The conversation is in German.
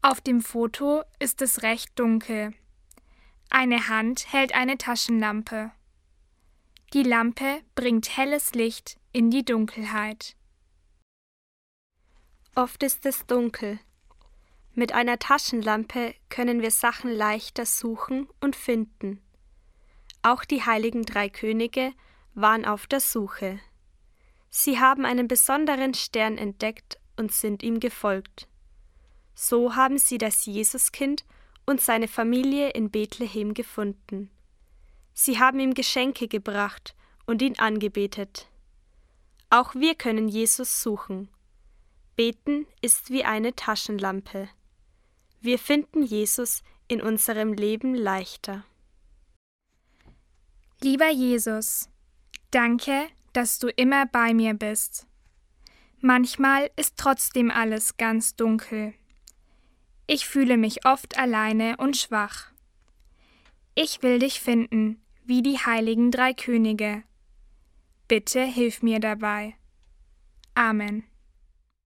Auf dem Foto ist es recht dunkel. Eine Hand hält eine Taschenlampe. Die Lampe bringt helles Licht in die Dunkelheit. Oft ist es dunkel. Mit einer Taschenlampe können wir Sachen leichter suchen und finden. Auch die heiligen drei Könige waren auf der Suche. Sie haben einen besonderen Stern entdeckt und sind ihm gefolgt. So haben sie das Jesuskind und seine Familie in Bethlehem gefunden. Sie haben ihm Geschenke gebracht und ihn angebetet. Auch wir können Jesus suchen. Beten ist wie eine Taschenlampe. Wir finden Jesus in unserem Leben leichter. Lieber Jesus, danke, dass du immer bei mir bist. Manchmal ist trotzdem alles ganz dunkel. Ich fühle mich oft alleine und schwach. Ich will dich finden, wie die heiligen drei Könige. Bitte hilf mir dabei. Amen.